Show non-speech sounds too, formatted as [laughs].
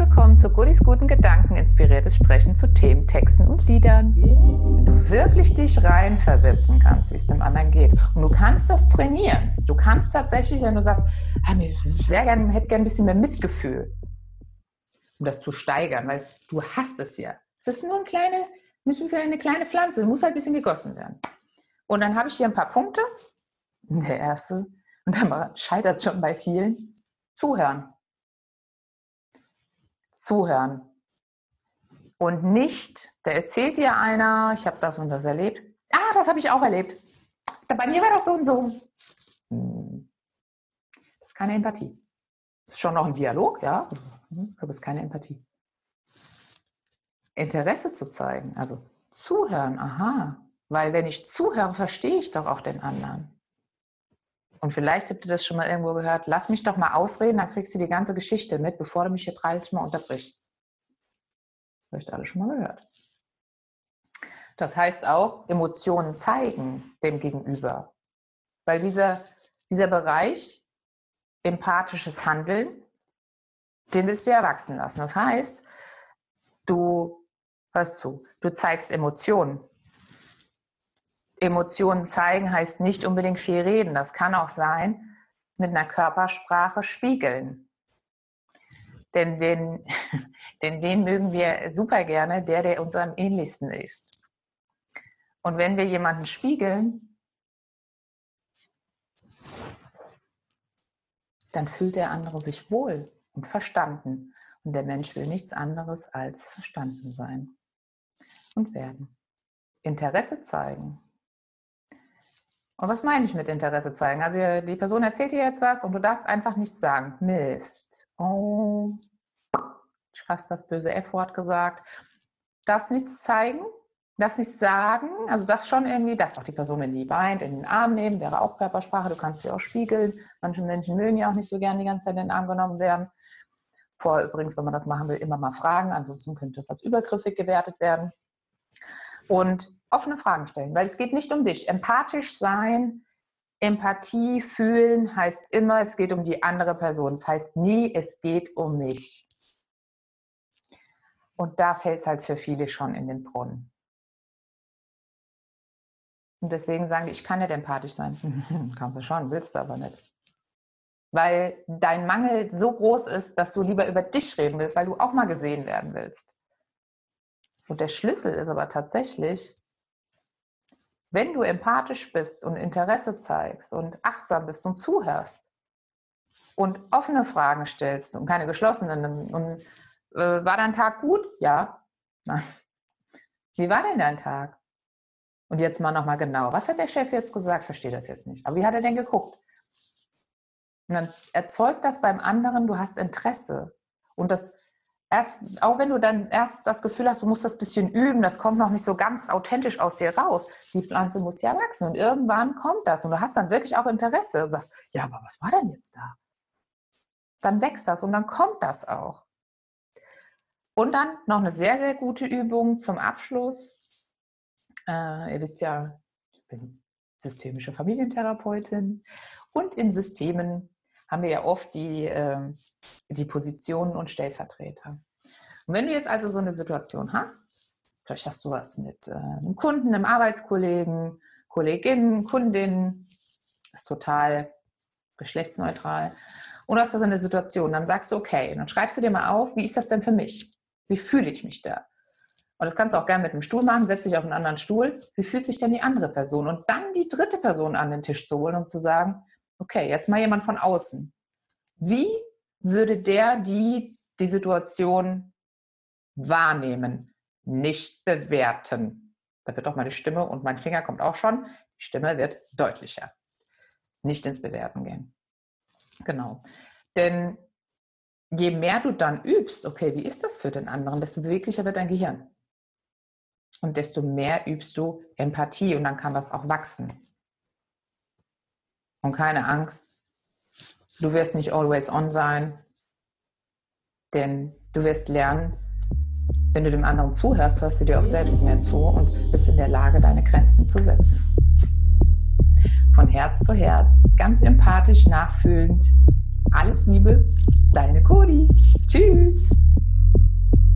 willkommen zu Godis guten Gedanken, inspiriertes Sprechen zu Themen, Texten und Liedern. Wenn du wirklich dich reinversetzen kannst, wie es dem anderen geht. Und du kannst das trainieren. Du kannst tatsächlich, wenn du sagst, ah, ich sehr gerne, hätte gerne ein bisschen mehr Mitgefühl, um das zu steigern, weil du hast es ja. Es ist nur eine kleine, eine kleine Pflanze, muss halt ein bisschen gegossen werden. Und dann habe ich hier ein paar Punkte. Der erste, und dann scheitert es schon bei vielen, zuhören zuhören. Und nicht, da erzählt dir einer, ich habe das und das erlebt. Ah, das habe ich auch erlebt. Bei mir war das so und so. Hm. Das ist keine Empathie. Das ist schon noch ein Dialog, ja, aber es ist keine Empathie. Interesse zu zeigen, also zuhören, aha. Weil wenn ich zuhöre, verstehe ich doch auch den anderen. Und vielleicht habt ihr das schon mal irgendwo gehört. Lass mich doch mal ausreden, dann kriegst du die ganze Geschichte mit, bevor du mich hier 30 Mal unterbrichst. Vielleicht alle schon mal gehört. Das heißt auch, Emotionen zeigen dem Gegenüber. Weil dieser, dieser Bereich, empathisches Handeln, den willst du ja wachsen lassen. Das heißt, du hörst zu, du zeigst Emotionen. Emotionen zeigen heißt nicht unbedingt viel reden. Das kann auch sein, mit einer Körpersprache spiegeln. Denn wen, [laughs] denn wen mögen wir super gerne? Der, der uns am ähnlichsten ist. Und wenn wir jemanden spiegeln, dann fühlt der andere sich wohl und verstanden. Und der Mensch will nichts anderes als verstanden sein und werden. Interesse zeigen, und was meine ich mit Interesse zeigen? Also die Person erzählt dir jetzt was und du darfst einfach nichts sagen. Mist. Oh, ich fast das böse F-Wort gesagt. Darfst nichts zeigen, darfst nichts sagen. Also darfst schon irgendwie, darfst auch die Person, wenn die weint, in den Arm nehmen, wäre auch Körpersprache. Du kannst sie auch spiegeln. Manche Menschen mögen ja auch nicht so gerne die ganze Zeit in den Arm genommen werden. Vorher übrigens, wenn man das machen will, immer mal fragen. Ansonsten könnte es als übergriffig gewertet werden. Und offene Fragen stellen, weil es geht nicht um dich. Empathisch sein, Empathie fühlen heißt immer, es geht um die andere Person. Es heißt nie, es geht um mich. Und da fällt es halt für viele schon in den Brunnen. Und deswegen sagen die, ich kann nicht empathisch sein. [laughs] Kannst du schon, willst du aber nicht. Weil dein Mangel so groß ist, dass du lieber über dich reden willst, weil du auch mal gesehen werden willst. Und der Schlüssel ist aber tatsächlich, wenn du empathisch bist und Interesse zeigst und achtsam bist und zuhörst und offene Fragen stellst und keine geschlossenen, und äh, war dein Tag gut? Ja. Wie war denn dein Tag? Und jetzt mal nochmal genau. Was hat der Chef jetzt gesagt? Verstehe das jetzt nicht. Aber wie hat er denn geguckt? Und dann erzeugt das beim anderen, du hast Interesse. Und das erst, auch wenn du dann erst das Gefühl hast, du musst das bisschen üben, das kommt noch nicht so ganz authentisch aus dir raus. Die Pflanze muss ja wachsen und irgendwann kommt das und du hast dann wirklich auch Interesse und sagst, ja, aber was war denn jetzt da? Dann wächst das und dann kommt das auch. Und dann noch eine sehr, sehr gute Übung zum Abschluss. Äh, ihr wisst ja, ich bin systemische Familientherapeutin und in Systemen haben wir ja oft die, äh, die Positionen und Stellvertreter. Und wenn du jetzt also so eine Situation hast, vielleicht hast du was mit äh, einem Kunden, einem Arbeitskollegen, Kolleginnen, Kundinnen, ist total geschlechtsneutral. Und du hast da so eine Situation, dann sagst du, okay, dann schreibst du dir mal auf, wie ist das denn für mich? Wie fühle ich mich da? Und das kannst du auch gerne mit einem Stuhl machen, setz dich auf einen anderen Stuhl. Wie fühlt sich denn die andere Person? Und dann die dritte Person an den Tisch zu holen, um zu sagen, okay, jetzt mal jemand von außen. Wie würde der die, die Situation wahrnehmen, nicht bewerten? Da wird doch die Stimme und mein Finger kommt auch schon. Die Stimme wird deutlicher. Nicht ins Bewerten gehen. Genau. Denn je mehr du dann übst, okay, wie ist das für den anderen, desto beweglicher wird dein Gehirn. Und desto mehr übst du Empathie und dann kann das auch wachsen. Und keine Angst, du wirst nicht always on sein, denn du wirst lernen, wenn du dem anderen zuhörst, hörst du dir auch selbst mehr zu und bist in der Lage, deine Grenzen zu setzen. Von Herz zu Herz, ganz empathisch, nachfühlend. Alles Liebe, deine Cody. Tschüss.